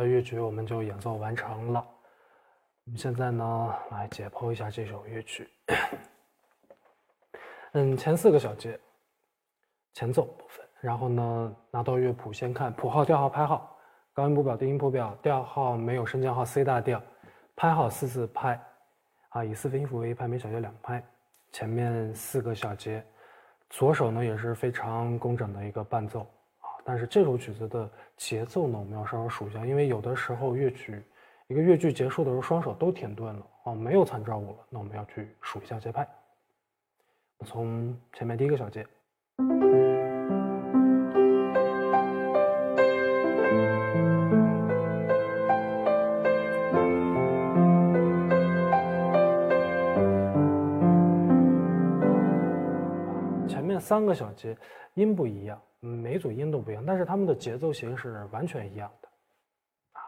的，乐曲我们就演奏完成了。我们现在呢，来解剖一下这首乐曲。嗯，前四个小节，前奏部分。然后呢，拿到乐谱先看谱号、调号、拍号。高音谱表、低音谱表，调号没有升降号 C 大调，拍号四四拍，啊，以四分音符为一拍，每小节两拍。前面四个小节，左手呢也是非常工整的一个伴奏。但是这首曲子的节奏呢，我们要稍稍数一下，因为有的时候乐曲一个乐句结束的时候，双手都停顿了哦，没有参照物了，那我们要去数一下节拍。从前面第一个小节，前面三个小节音不一样。每组音都不一样，但是它们的节奏型是完全一样的，啊，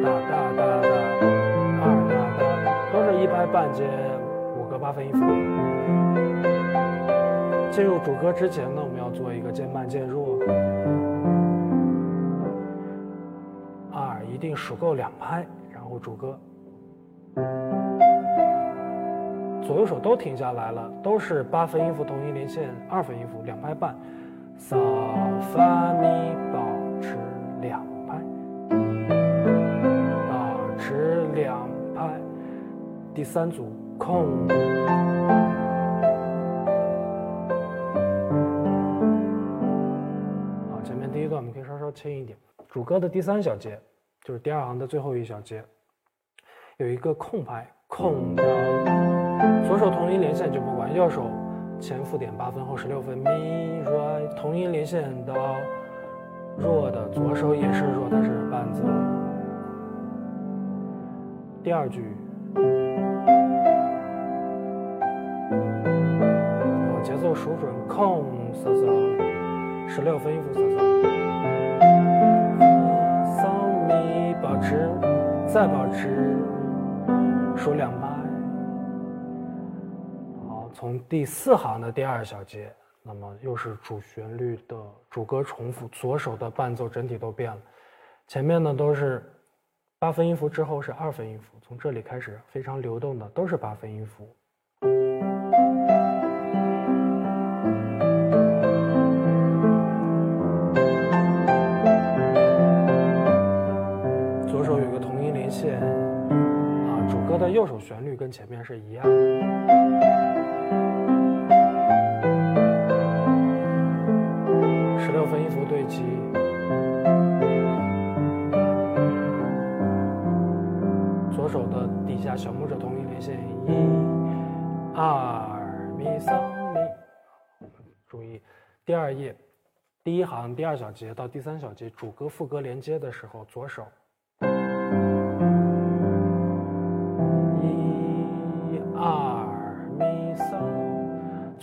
哒哒哒哒哒，二哒哒，都是一拍半接五个八分音符。进入主歌之前呢，我们要做一个渐慢渐弱。二一定数够两拍，然后主歌。左右手都停下来了，都是八分音符同音连线，二分音符两拍半，嗦发咪保持两拍，保持两拍，第三组空。好，前面第一段我们可以稍稍轻一点。主歌的第三小节就是第二行的最后一小节，有一个空拍，空的。左手同音连线就不管，右手前附点八分后十六分咪瑞同音连线到弱的左手也是弱，但是伴奏。第二句，节奏数准空嗦嗦，十六分音符嗦嗦，嗦咪保持，再保持，数两。从第四行的第二小节，那么又是主旋律的主歌重复，左手的伴奏整体都变了。前面呢都是八分音符，之后是二分音符，从这里开始非常流动的都是八分音符。左手有个同音连线，啊，主歌的右手旋律跟前面是一样的。六分音符对齐，左手的底下小拇指同一连线，一、二、咪、嗦、咪。注意，第二页第一行第二小节到第三小节主歌副歌连接的时候，左手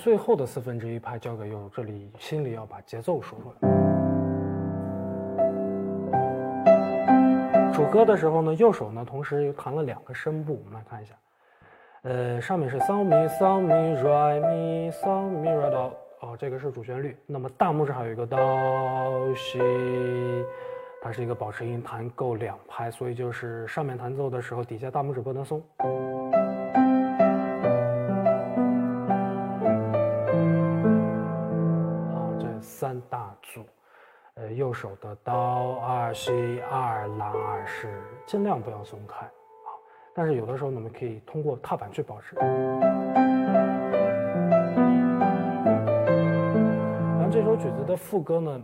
最后的四分之一拍交给右手，这里心里要把节奏说出来。主歌的时候呢，右手呢同时又弹了两个声部，我们来看一下，呃，上面是嗦咪嗦咪瑞咪嗦咪瑞哆，哦，这个是主旋律。那么大拇指还有一个哆西，它是一个保持音，弹够两拍，所以就是上面弹奏的时候，底下大拇指不能松。三大组。呃，右手的哆二西二拉二是尽量不要松开啊，但是有的时候呢，我们可以通过踏板去保持。然后这首曲子的副歌呢，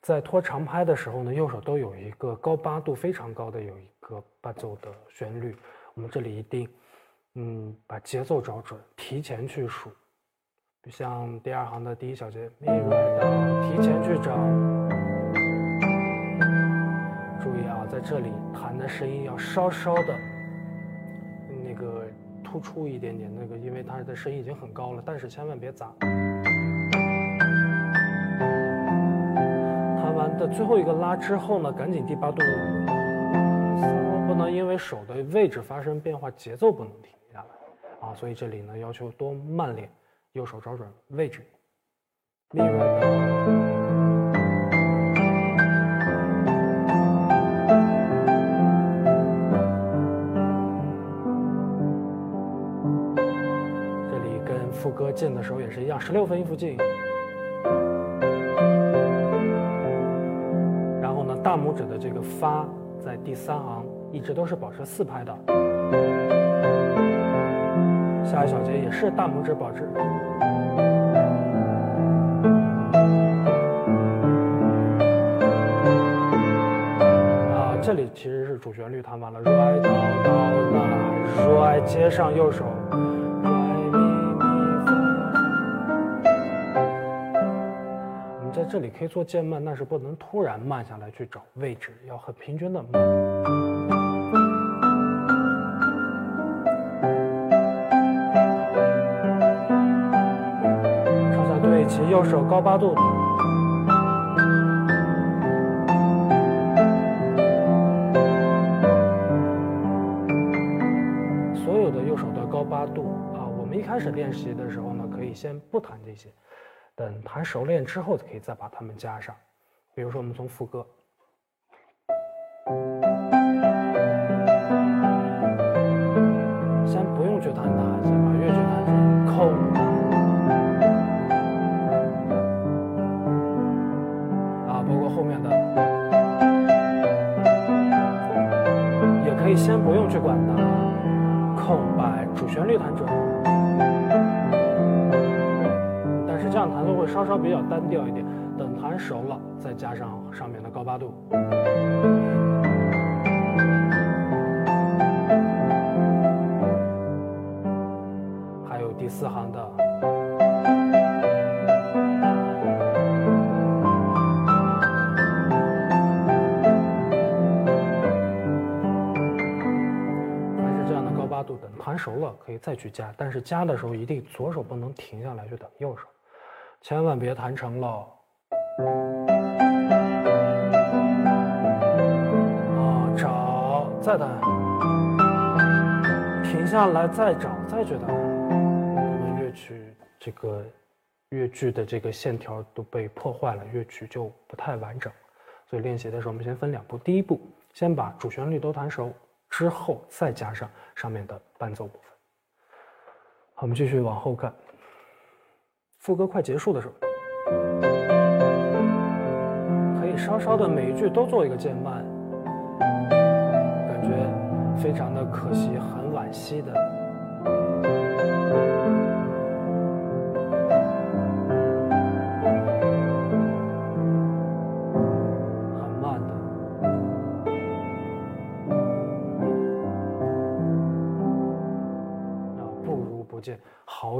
在拖长拍的时候呢，右手都有一个高八度非常高的有一个伴奏的旋律，我们这里一定嗯把节奏找准，提前去数。像第二行的第一小节，咪瑞哆，提前去找。注意啊，在这里弹的声音要稍稍的，那个突出一点点，那个因为它的声音已经很高了，但是千万别砸。弹完的最后一个拉之后呢，赶紧第八度，不能因为手的位置发生变化，节奏不能停下来啊，所以这里呢要求多慢练。右手找准位置，这里跟副歌进的时候也是一样，十六分音符进。然后呢，大拇指的这个发在第三行一直都是保持四拍的。下一小节也是大拇指保持。这里其实是主旋律弹完了，re do do la，re 接上右手。我们在这里可以做渐慢，但是不能突然慢下来去找位置，要很平均的慢。上下对齐右手高八度，八度啊。我们一开始练习的时候呢，可以先不弹这些，等弹熟练之后，可以再把它们加上。比如说，我们从副歌。先不用去管它，空白主旋律弹准，但是这样弹奏会稍稍比较单调一点。等弹熟了，再加上上面的高八度，还有第四行的。熟了可以再去加，但是加的时候一定左手不能停下来去等右手，千万别弹成了啊找再弹，停下来再找再去弹，那么乐曲这个乐句的这个线条都被破坏了，乐曲就不太完整。所以练习的时候我们先分两步，第一步先把主旋律都弹熟。之后再加上上面的伴奏部分。好，我们继续往后看。副歌快结束的时候，可以稍稍的每一句都做一个渐慢，感觉非常的可惜，很惋惜的。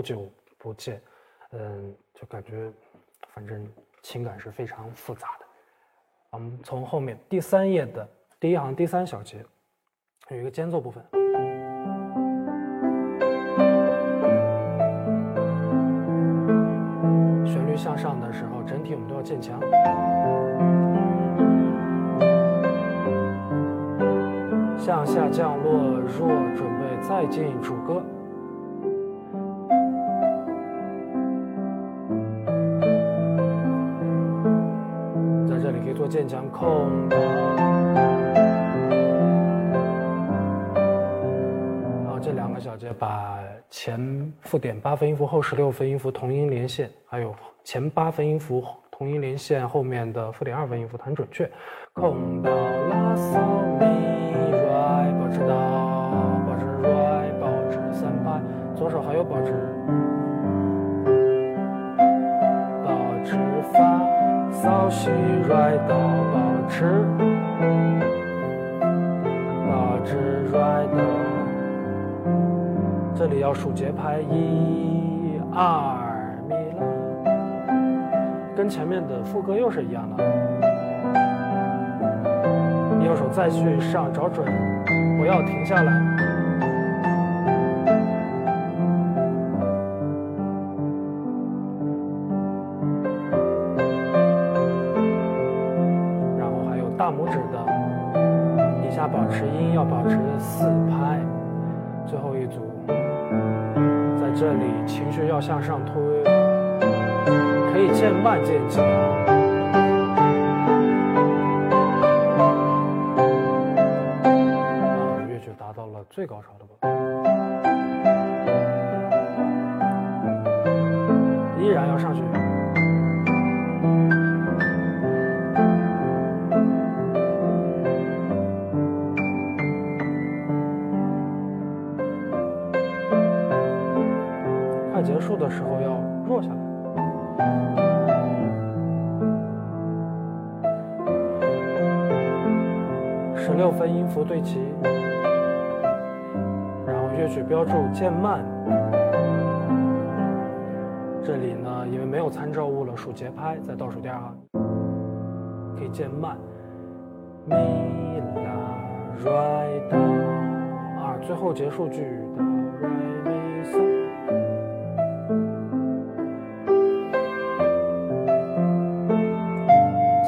久不见，嗯，就感觉，反正情感是非常复杂的。我们从后面第三页的第一行第三小节，有一个间奏部分，旋律向上的时候，整体我们都要渐强。向下降落，若准备再进主歌。空白，然后这两个小节把前附点八分音符、后十六分音符同音连线，还有前八分音符同音连线后面的附点二分音符弹准确。空到拉嗦咪来，保持到保持来，保持三拍，左手还有保持，保持发。扫西来到保持，保持来到，这里要数节拍，一、二、咪拉，跟前面的副歌又是一样的。右手再去上找准，不要停下来。在这里情绪要向上推，可以渐慢渐强。啊，乐曲达到了最高潮的部分，依然要上去。结束的时候要弱下来，十六分音符对齐，然后乐曲标注渐慢。这里呢，因为没有参照物了，数节拍，在倒数第二行可以渐慢。咪啦瑞哆，啊，最后结束句的瑞咪嗦。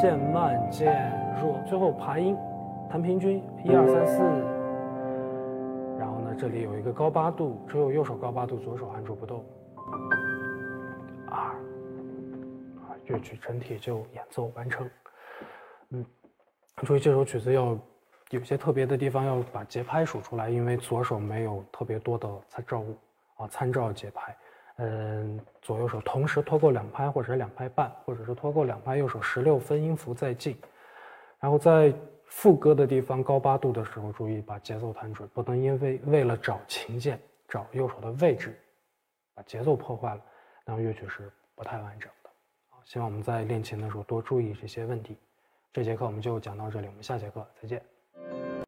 渐慢渐弱，最后爬音，弹平均，一二三四，然后呢这里有一个高八度，只有右手高八度，左手按住不动。二，啊，乐曲整体就演奏完成。嗯，注意这首曲子要有些特别的地方，要把节拍数出来，因为左手没有特别多的参照物啊，参照节拍。嗯，左右手同时拖够两拍，或者是两拍半，或者是拖够两拍，右手十六分音符再进。然后在副歌的地方高八度的时候，注意把节奏弹准，不能因为为了找琴键、找右手的位置，把节奏破坏了，那么乐曲是不太完整的。希望我们在练琴的时候多注意这些问题。这节课我们就讲到这里，我们下节课再见。